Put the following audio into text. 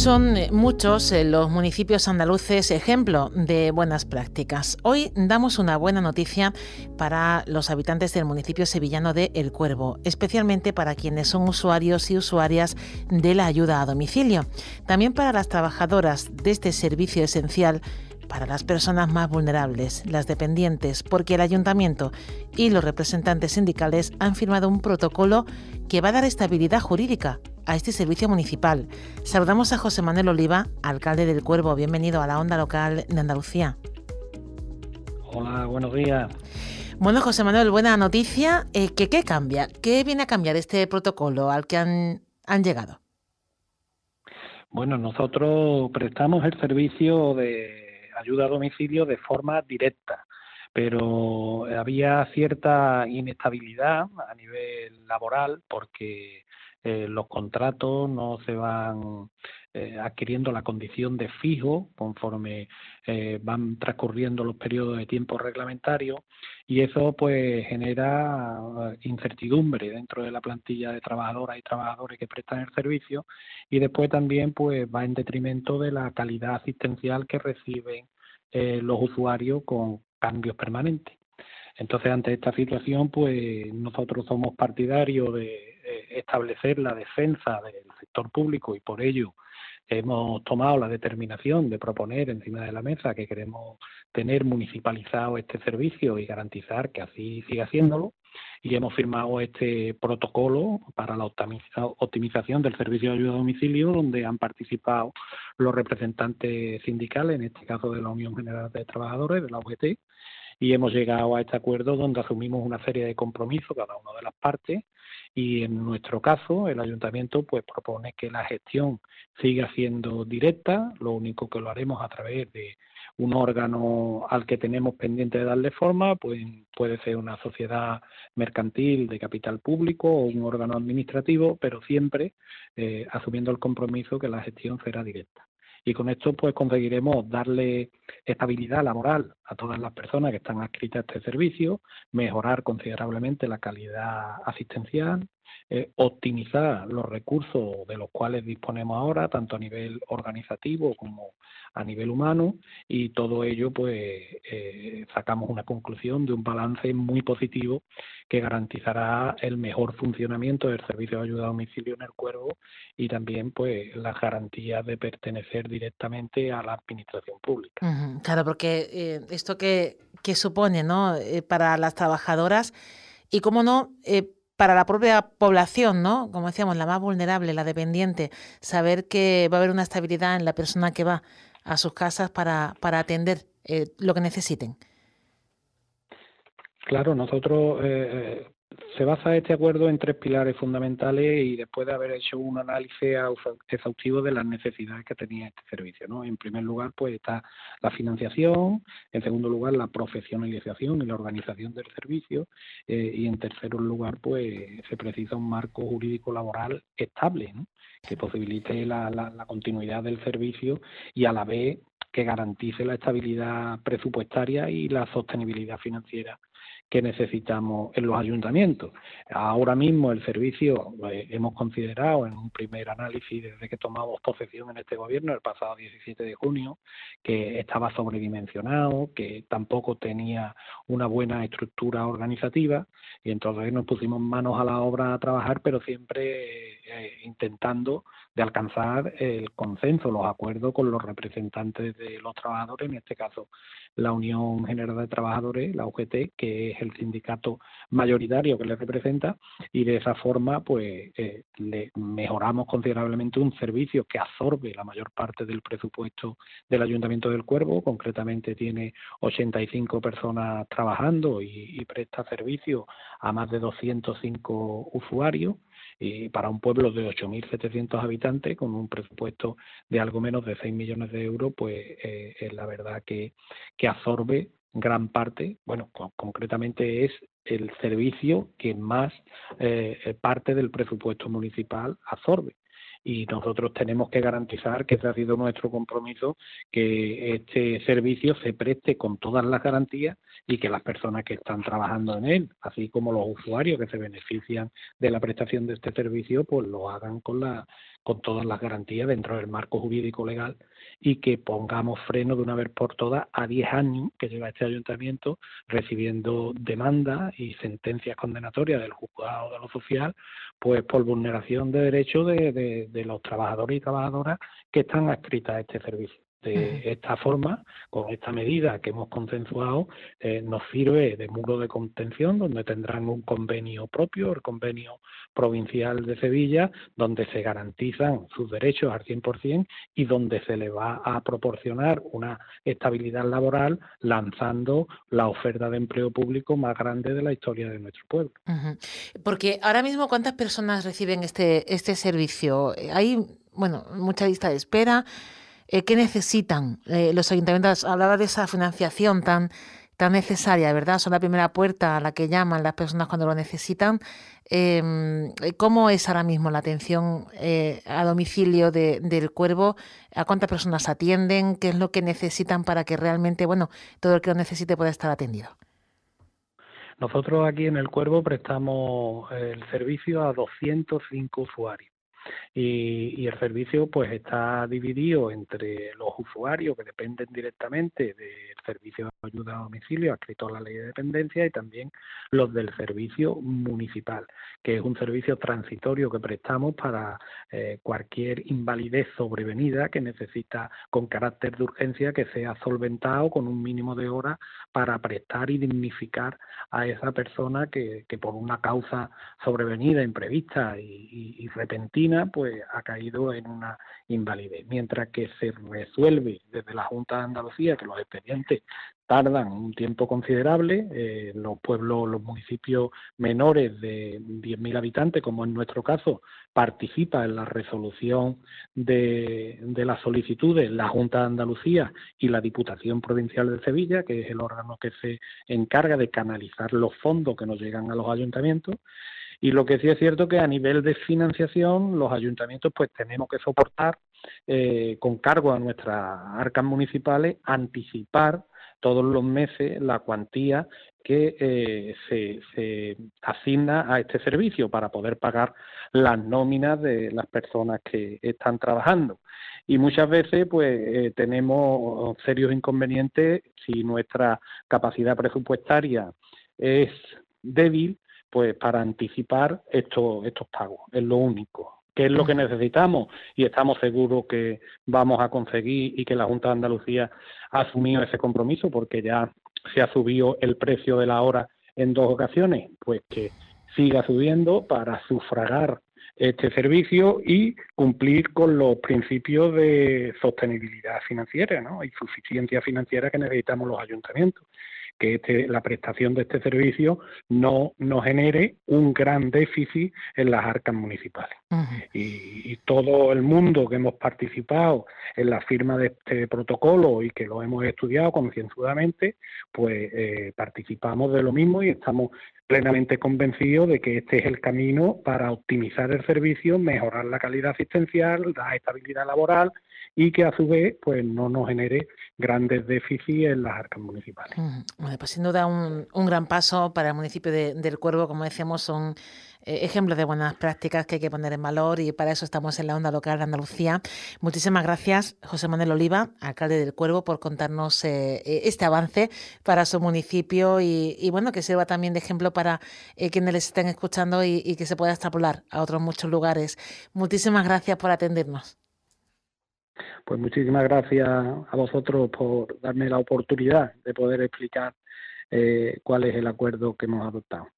Son eh, muchos eh, los municipios andaluces ejemplo de buenas prácticas. Hoy damos una buena noticia para los habitantes del municipio sevillano de El Cuervo, especialmente para quienes son usuarios y usuarias de la ayuda a domicilio. También para las trabajadoras de este servicio esencial para las personas más vulnerables, las dependientes, porque el ayuntamiento y los representantes sindicales han firmado un protocolo que va a dar estabilidad jurídica a este servicio municipal. Saludamos a José Manuel Oliva, alcalde del Cuervo. Bienvenido a la onda local de Andalucía. Hola, buenos días. Bueno, José Manuel, buena noticia. Eh, ¿qué, cambia? ¿Qué viene a cambiar este protocolo al que han, han llegado? Bueno, nosotros prestamos el servicio de ayuda a domicilio de forma directa, pero había cierta inestabilidad a nivel laboral porque eh, los contratos no se van eh, adquiriendo la condición de fijo conforme eh, van transcurriendo los periodos de tiempo reglamentarios y eso pues genera incertidumbre dentro de la plantilla de trabajadoras y trabajadores que prestan el servicio y después también pues va en detrimento de la calidad asistencial que reciben los usuarios con cambios permanentes. Entonces, ante esta situación, pues nosotros somos partidarios de establecer la defensa del sector público y por ello hemos tomado la determinación de proponer encima de la mesa que queremos tener municipalizado este servicio y garantizar que así siga haciéndolo. Y hemos firmado este protocolo para la optimización del servicio de ayuda a domicilio donde han participado los representantes sindicales, en este caso de la Unión General de Trabajadores, de la UGT, y hemos llegado a este acuerdo donde asumimos una serie de compromisos cada una de las partes y en nuestro caso el ayuntamiento pues propone que la gestión siga siendo directa, lo único que lo haremos a través de un órgano al que tenemos pendiente de darle forma, pues puede ser una sociedad mercantil de capital público o un órgano administrativo, pero siempre eh, asumiendo el compromiso que la gestión será directa y con esto pues conseguiremos darle estabilidad laboral a todas las personas que están adscritas a este servicio, mejorar considerablemente la calidad asistencial, eh, optimizar los recursos de los cuales disponemos ahora, tanto a nivel organizativo como a nivel humano, y todo ello, pues, eh, sacamos una conclusión de un balance muy positivo que garantizará el mejor funcionamiento del servicio de ayuda a domicilio en el cuervo y también, pues, las garantías de pertenecer directamente a la administración pública. Claro, porque eh, esto que, que supone, ¿no? para las trabajadoras y, cómo no, para la propia población, ¿no? Como decíamos, la más vulnerable, la dependiente, saber que va a haber una estabilidad en la persona que va a sus casas para, para atender eh, lo que necesiten. Claro, nosotros eh, se basa este acuerdo en tres pilares fundamentales y después de haber hecho un análisis exhaustivo de las necesidades que tenía este servicio. ¿no? En primer lugar, pues está la financiación, en segundo lugar, la profesionalización y la organización del servicio eh, y en tercer lugar, pues se precisa un marco jurídico laboral estable que posibilite la, la continuidad del servicio y a la vez que garantice la estabilidad presupuestaria y la sostenibilidad financiera que necesitamos en los ayuntamientos. Ahora mismo el servicio eh, hemos considerado en un primer análisis desde que tomamos posesión en este gobierno el pasado 17 de junio que estaba sobredimensionado, que tampoco tenía una buena estructura organizativa y entonces nos pusimos manos a la obra a trabajar, pero siempre eh, intentando de alcanzar el consenso, los acuerdos con los representantes de los trabajadores, en este caso la Unión General de Trabajadores, la UGT, que es el sindicato mayoritario que les representa, y de esa forma pues eh, le mejoramos considerablemente un servicio que absorbe la mayor parte del presupuesto del Ayuntamiento del Cuervo, concretamente tiene 85 personas trabajando y, y presta servicio a más de 205 usuarios y para un pueblo de 8.700 habitantes con un presupuesto de algo menos de 6 millones de euros, pues eh, es la verdad que, que absorbe gran parte, bueno, concretamente es el servicio que más eh, parte del presupuesto municipal absorbe y nosotros tenemos que garantizar que ese ha sido nuestro compromiso, que este servicio se preste con todas las garantías y que las personas que están trabajando en él, así como los usuarios que se benefician de la prestación de este servicio, pues lo hagan con la con todas las garantías dentro del marco jurídico legal y que pongamos freno de una vez por todas a 10 años que lleva este ayuntamiento recibiendo demandas y sentencias condenatorias del juzgado de lo social, pues por vulneración de derechos de, los trabajadores y trabajadoras que están adscritas a este servicio. De esta forma, con esta medida que hemos consensuado, eh, nos sirve de muro de contención, donde tendrán un convenio propio, el convenio provincial de Sevilla, donde se garantizan sus derechos al 100% y donde se le va a proporcionar una estabilidad laboral lanzando la oferta de empleo público más grande de la historia de nuestro pueblo. Porque ahora mismo, ¿cuántas personas reciben este, este servicio? Hay, bueno, mucha lista de espera. Eh, ¿Qué necesitan eh, los ayuntamientos? Hablaba de esa financiación tan, tan necesaria, ¿verdad? Son la primera puerta a la que llaman las personas cuando lo necesitan. Em, ¿Cómo es ahora mismo la atención eh, a domicilio del cuervo? ¿A cuántas personas atienden? ¿Qué es lo que necesitan para que realmente, bueno, todo el que lo necesite pueda estar atendido? Nosotros aquí en el Cuervo prestamos el servicio a 205 usuarios y, el servicio pues está dividido entre los usuarios que dependen directamente del servicio de ayuda a domicilio adscrito a la ley de dependencia y también los del servicio municipal, que es un servicio transitorio que prestamos para eh, cualquier invalidez sobrevenida que necesita con carácter de urgencia que sea solventado con un mínimo de horas para prestar y dignificar a esa persona que, que por una causa sobrevenida, imprevista y repentina pues ha caído en una invalidez. Mientras que se resuelve desde la Junta de Andalucía que los expedientes tardan un tiempo considerable, eh, los pueblos, los municipios menores de 10.000 habitantes, como en nuestro caso, participa en la resolución de, de las solicitudes la Junta de Andalucía y la Diputación Provincial de Sevilla, que es el órgano que se encarga de canalizar los fondos que nos llegan a los ayuntamientos. Y lo que sí es cierto que a nivel de financiación los ayuntamientos pues tenemos que soportar eh, con cargo a nuestras arcas municipales anticipar todos los meses la cuantía que eh, se, asigna a este servicio para poder pagar las nóminas de las personas que están trabajando. Y muchas veces pues eh, tenemos serios inconvenientes si nuestra capacidad presupuestaria es débil pues para anticipar estos, estos pagos, es lo único. ¿Qué es lo que necesitamos? Y estamos seguros que vamos a conseguir y que la Junta de Andalucía ha asumido ese compromiso porque ya se ha subido el precio de la hora en dos ocasiones, pues que siga subiendo para sufragar este servicio y cumplir con los principios de sostenibilidad financiera ¿no? y suficiencia financiera que necesitamos los ayuntamientos que este, la prestación de este servicio no, no genere un gran déficit en las arcas municipales. y, todo el mundo que hemos participado en la firma de este protocolo y que lo hemos estudiado concienzudamente, pues eh, participamos de lo mismo y estamos plenamente convencidos de que este es el camino para optimizar el servicio, mejorar la calidad asistencial, la estabilidad laboral y que a su vez pues no nos genere grandes déficits en las arcas municipales. Bueno, pues sin duda un, gran paso para el municipio de, del Cuervo, como decíamos, son eh, ejemplos de buenas prácticas que hay que poner en valor y para eso estamos en la onda local de Andalucía. Muchísimas gracias, José Manuel Oliva, alcalde del Cuervo, por contarnos eh, eh, este avance para su municipio y, bueno, que sirva también de ejemplo para quienes les estén escuchando y que se pueda extrapolar a otros muchos lugares. Muchísimas gracias por atendernos. Pues muchísimas gracias a vosotros por darme la oportunidad de poder explicar eh, cuál es el acuerdo que hemos adoptado.